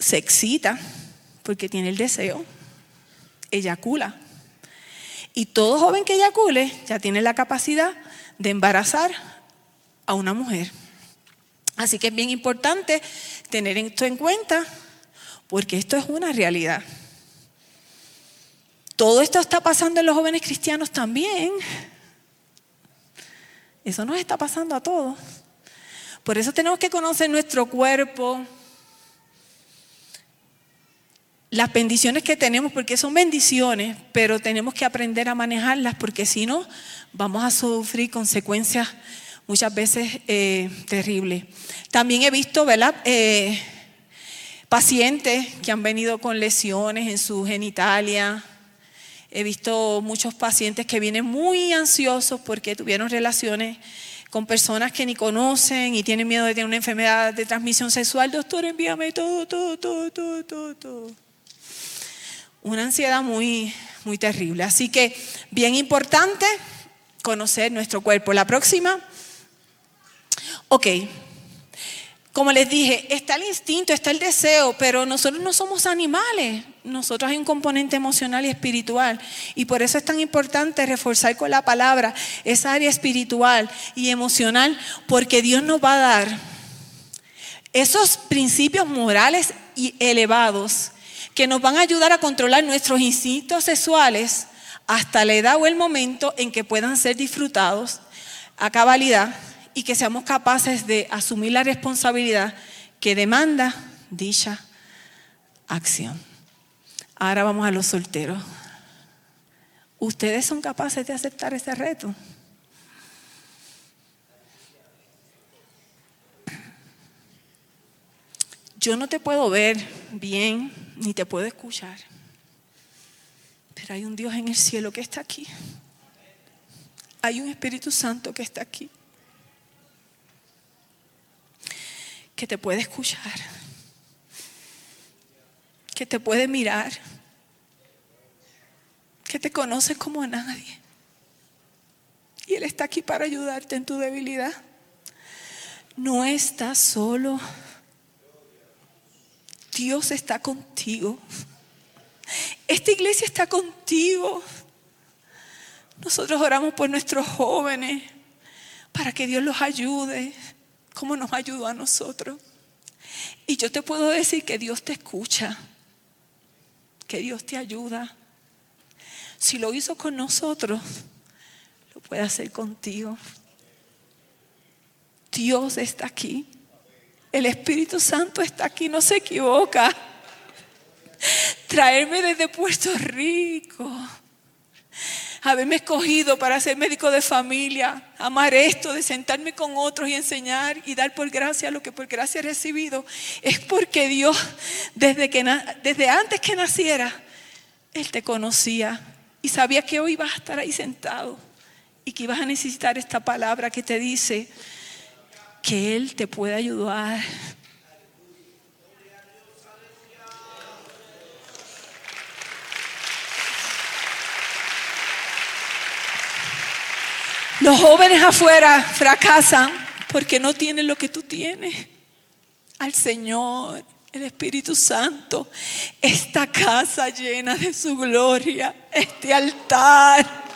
se excita porque tiene el deseo, eyacula. Y todo joven que eyacule ya tiene la capacidad de embarazar a una mujer. Así que es bien importante tener esto en cuenta porque esto es una realidad. Todo esto está pasando en los jóvenes cristianos también. Eso nos está pasando a todos. Por eso tenemos que conocer nuestro cuerpo, las bendiciones que tenemos, porque son bendiciones, pero tenemos que aprender a manejarlas, porque si no, vamos a sufrir consecuencias muchas veces eh, terribles. También he visto, ¿verdad? Eh, pacientes que han venido con lesiones en su genitalia. He visto muchos pacientes que vienen muy ansiosos porque tuvieron relaciones con personas que ni conocen y tienen miedo de tener una enfermedad de transmisión sexual. Doctor, envíame todo, todo, todo, todo, todo, todo una ansiedad muy, muy terrible. Así que bien importante conocer nuestro cuerpo. La próxima. Ok. Como les dije, está el instinto, está el deseo, pero nosotros no somos animales. Nosotros hay un componente emocional y espiritual. Y por eso es tan importante reforzar con la palabra esa área espiritual y emocional, porque Dios nos va a dar Esos principios morales y elevados que nos van a ayudar a controlar nuestros instintos sexuales hasta la edad o el momento en que puedan ser disfrutados a cabalidad y que seamos capaces de asumir la responsabilidad que demanda dicha acción. Ahora vamos a los solteros. ¿Ustedes son capaces de aceptar ese reto? Yo no te puedo ver bien ni te puedo escuchar, pero hay un Dios en el cielo que está aquí. Hay un Espíritu Santo que está aquí, que te puede escuchar, que te puede mirar, que te conoce como a nadie. Y Él está aquí para ayudarte en tu debilidad. No estás solo. Dios está contigo. Esta iglesia está contigo. Nosotros oramos por nuestros jóvenes para que Dios los ayude como nos ayudó a nosotros. Y yo te puedo decir que Dios te escucha, que Dios te ayuda. Si lo hizo con nosotros, lo puede hacer contigo. Dios está aquí. El Espíritu Santo está aquí, no se equivoca. Traerme desde Puerto Rico, haberme escogido para ser médico de familia, amar esto, de sentarme con otros y enseñar y dar por gracia lo que por gracia he recibido, es porque Dios, desde, que, desde antes que naciera, Él te conocía y sabía que hoy ibas a estar ahí sentado y que ibas a necesitar esta palabra que te dice, que Él te puede ayudar. Los jóvenes afuera fracasan porque no tienen lo que tú tienes. Al Señor, el Espíritu Santo, esta casa llena de su gloria, este altar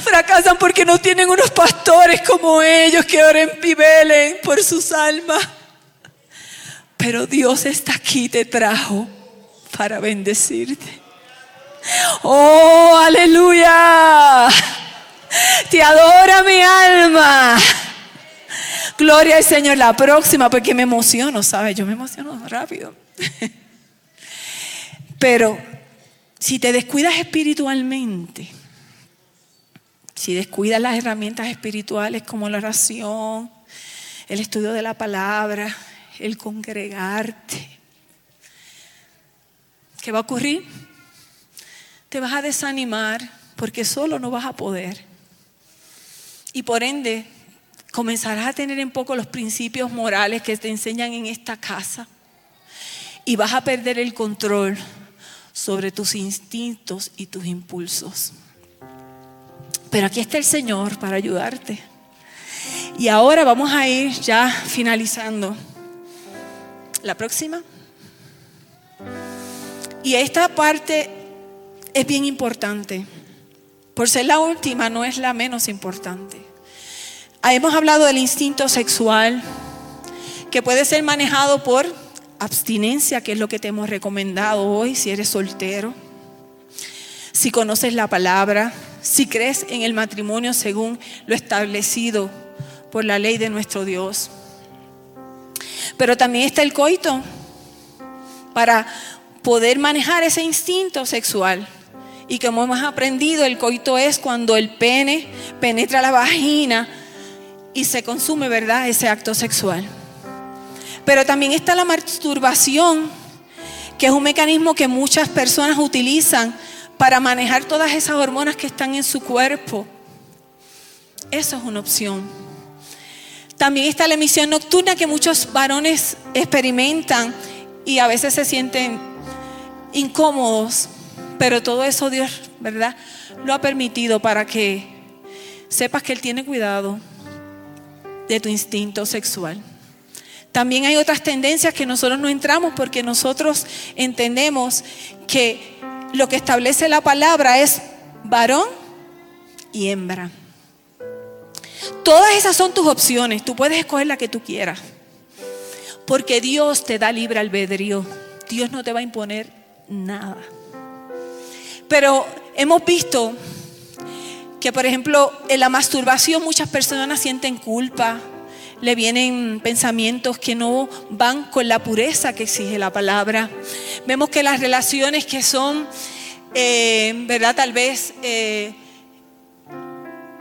Fracasan porque no tienen unos pastores como ellos que oren y velen por sus almas. Pero Dios está aquí, te trajo para bendecirte. Oh, aleluya. Te adora mi alma. Gloria al Señor. La próxima, porque me emociono, ¿sabes? Yo me emociono rápido. Pero si te descuidas espiritualmente, si descuidas las herramientas espirituales como la oración, el estudio de la palabra, el congregarte, ¿qué va a ocurrir? Te vas a desanimar porque solo no vas a poder. Y por ende, comenzarás a tener en poco los principios morales que te enseñan en esta casa. Y vas a perder el control sobre tus instintos y tus impulsos. Pero aquí está el Señor para ayudarte. Y ahora vamos a ir ya finalizando. La próxima. Y esta parte es bien importante. Por ser la última, no es la menos importante. Hemos hablado del instinto sexual, que puede ser manejado por abstinencia, que es lo que te hemos recomendado hoy si eres soltero. Si conoces la palabra, si crees en el matrimonio según lo establecido por la ley de nuestro Dios. Pero también está el coito para poder manejar ese instinto sexual. Y como hemos aprendido, el coito es cuando el pene penetra la vagina y se consume, ¿verdad?, ese acto sexual. Pero también está la masturbación, que es un mecanismo que muchas personas utilizan para manejar todas esas hormonas que están en su cuerpo. Eso es una opción. También está la emisión nocturna que muchos varones experimentan y a veces se sienten incómodos, pero todo eso Dios, ¿verdad? Lo ha permitido para que sepas que Él tiene cuidado de tu instinto sexual. También hay otras tendencias que nosotros no entramos porque nosotros entendemos que lo que establece la palabra es varón y hembra. Todas esas son tus opciones. Tú puedes escoger la que tú quieras. Porque Dios te da libre albedrío. Dios no te va a imponer nada. Pero hemos visto que, por ejemplo, en la masturbación muchas personas sienten culpa, le vienen pensamientos que no van con la pureza que exige la palabra. Vemos que las relaciones que son, eh, ¿verdad? Tal vez eh,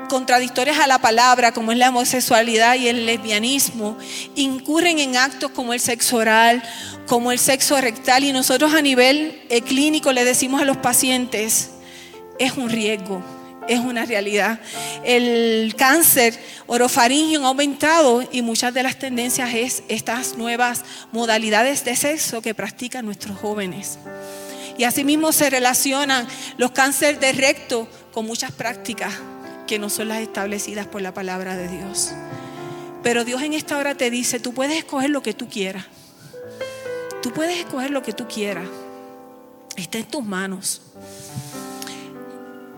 contradictorias a la palabra, como es la homosexualidad y el lesbianismo, incurren en actos como el sexo oral, como el sexo rectal, y nosotros a nivel eh, clínico le decimos a los pacientes, es un riesgo es una realidad. El cáncer orofaringio ha aumentado y muchas de las tendencias es estas nuevas modalidades de sexo que practican nuestros jóvenes. Y asimismo se relacionan los cánceres de recto con muchas prácticas que no son las establecidas por la palabra de Dios. Pero Dios en esta hora te dice, tú puedes escoger lo que tú quieras. Tú puedes escoger lo que tú quieras. Está en tus manos.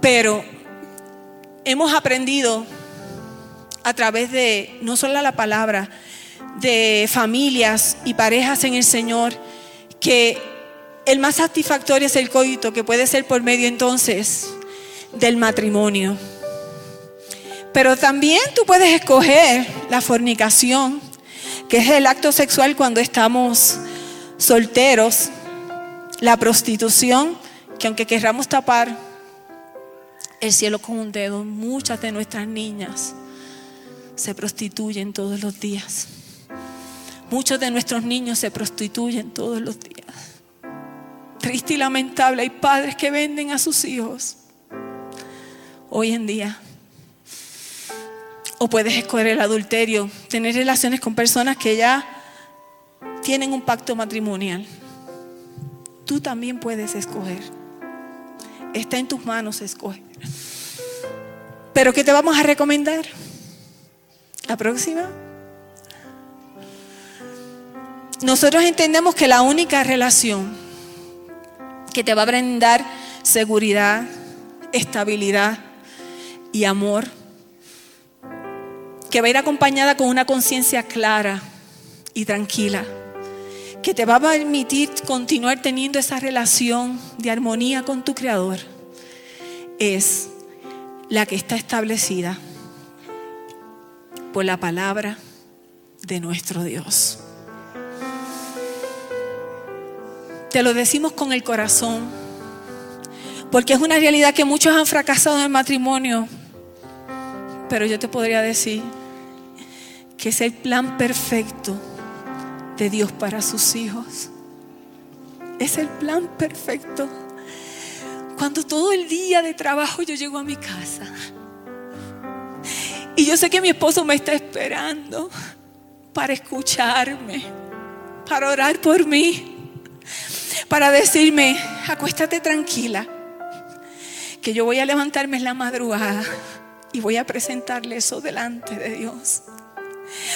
Pero hemos aprendido a través de no solo la palabra, de familias y parejas en el Señor, que el más satisfactorio es el coito, que puede ser por medio entonces del matrimonio. Pero también tú puedes escoger la fornicación, que es el acto sexual cuando estamos solteros, la prostitución, que aunque querramos tapar, el cielo con un dedo. Muchas de nuestras niñas se prostituyen todos los días. Muchos de nuestros niños se prostituyen todos los días. Triste y lamentable, hay padres que venden a sus hijos hoy en día. O puedes escoger el adulterio, tener relaciones con personas que ya tienen un pacto matrimonial. Tú también puedes escoger. Está en tus manos escoger. Pero ¿qué te vamos a recomendar? La próxima. Nosotros entendemos que la única relación que te va a brindar seguridad, estabilidad y amor, que va a ir acompañada con una conciencia clara y tranquila, que te va a permitir continuar teniendo esa relación de armonía con tu Creador, es la que está establecida por la palabra de nuestro Dios. Te lo decimos con el corazón, porque es una realidad que muchos han fracasado en el matrimonio, pero yo te podría decir que es el plan perfecto de Dios para sus hijos. Es el plan perfecto. Cuando todo el día de trabajo yo llego a mi casa y yo sé que mi esposo me está esperando para escucharme, para orar por mí, para decirme, acuéstate tranquila, que yo voy a levantarme en la madrugada y voy a presentarle eso delante de Dios.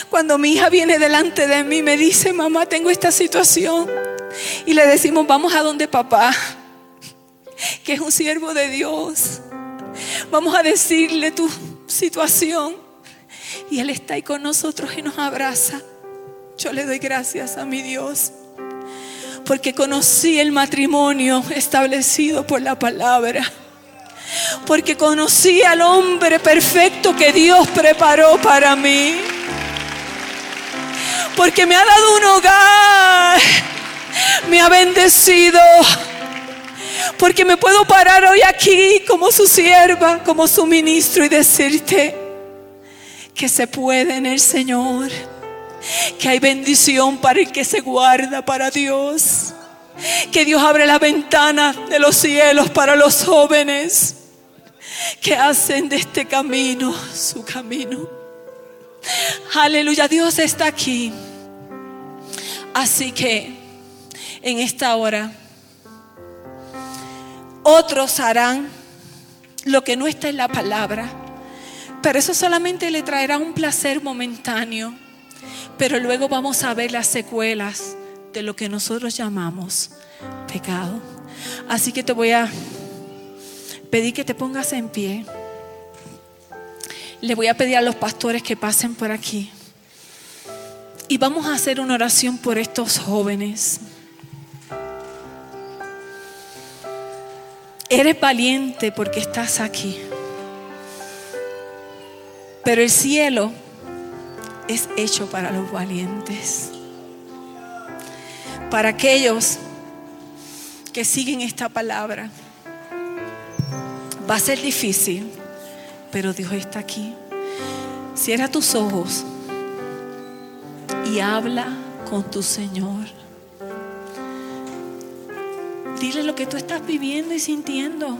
Cuando mi hija viene delante de mí, me dice, mamá, tengo esta situación. Y le decimos, vamos a donde papá que es un siervo de Dios. Vamos a decirle tu situación. Y Él está ahí con nosotros y nos abraza. Yo le doy gracias a mi Dios. Porque conocí el matrimonio establecido por la palabra. Porque conocí al hombre perfecto que Dios preparó para mí. Porque me ha dado un hogar. Me ha bendecido porque me puedo parar hoy aquí como su sierva, como su ministro y decirte que se puede en el Señor. Que hay bendición para el que se guarda para Dios. Que Dios abre la ventana de los cielos para los jóvenes que hacen de este camino su camino. Aleluya, Dios está aquí. Así que en esta hora otros harán lo que no está en la palabra. Pero eso solamente le traerá un placer momentáneo. Pero luego vamos a ver las secuelas de lo que nosotros llamamos pecado. Así que te voy a pedir que te pongas en pie. Le voy a pedir a los pastores que pasen por aquí. Y vamos a hacer una oración por estos jóvenes. Eres valiente porque estás aquí. Pero el cielo es hecho para los valientes. Para aquellos que siguen esta palabra. Va a ser difícil, pero Dios está aquí. Cierra tus ojos y habla con tu Señor. Dile lo que tú estás viviendo y sintiendo.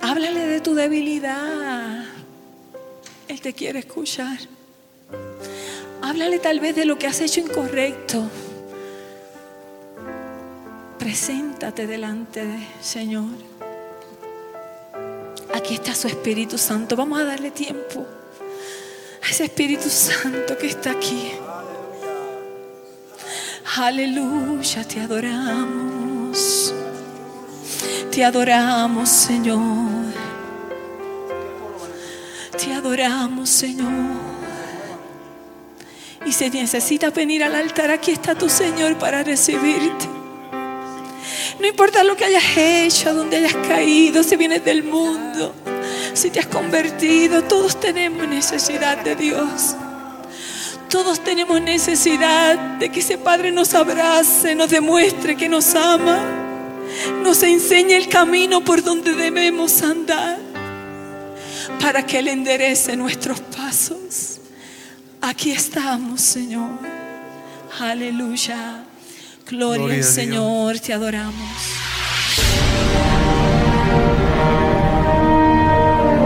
Háblale de tu debilidad. Él te quiere escuchar. Háblale tal vez de lo que has hecho incorrecto. Preséntate delante del Señor. Aquí está su Espíritu Santo. Vamos a darle tiempo ese Espíritu Santo que está aquí. Aleluya, te adoramos. Te adoramos, Señor. Te adoramos, Señor. Y si necesitas venir al altar, aquí está tu Señor para recibirte. No importa lo que hayas hecho, donde hayas caído, si vienes del mundo, si te has convertido, todos tenemos necesidad de Dios. Todos tenemos necesidad de que ese Padre nos abrace, nos demuestre que nos ama, nos enseñe el camino por donde debemos andar, para que Él enderece nuestros pasos. Aquí estamos, Señor. Aleluya. Gloria, Gloria al. Señor, te adoramos.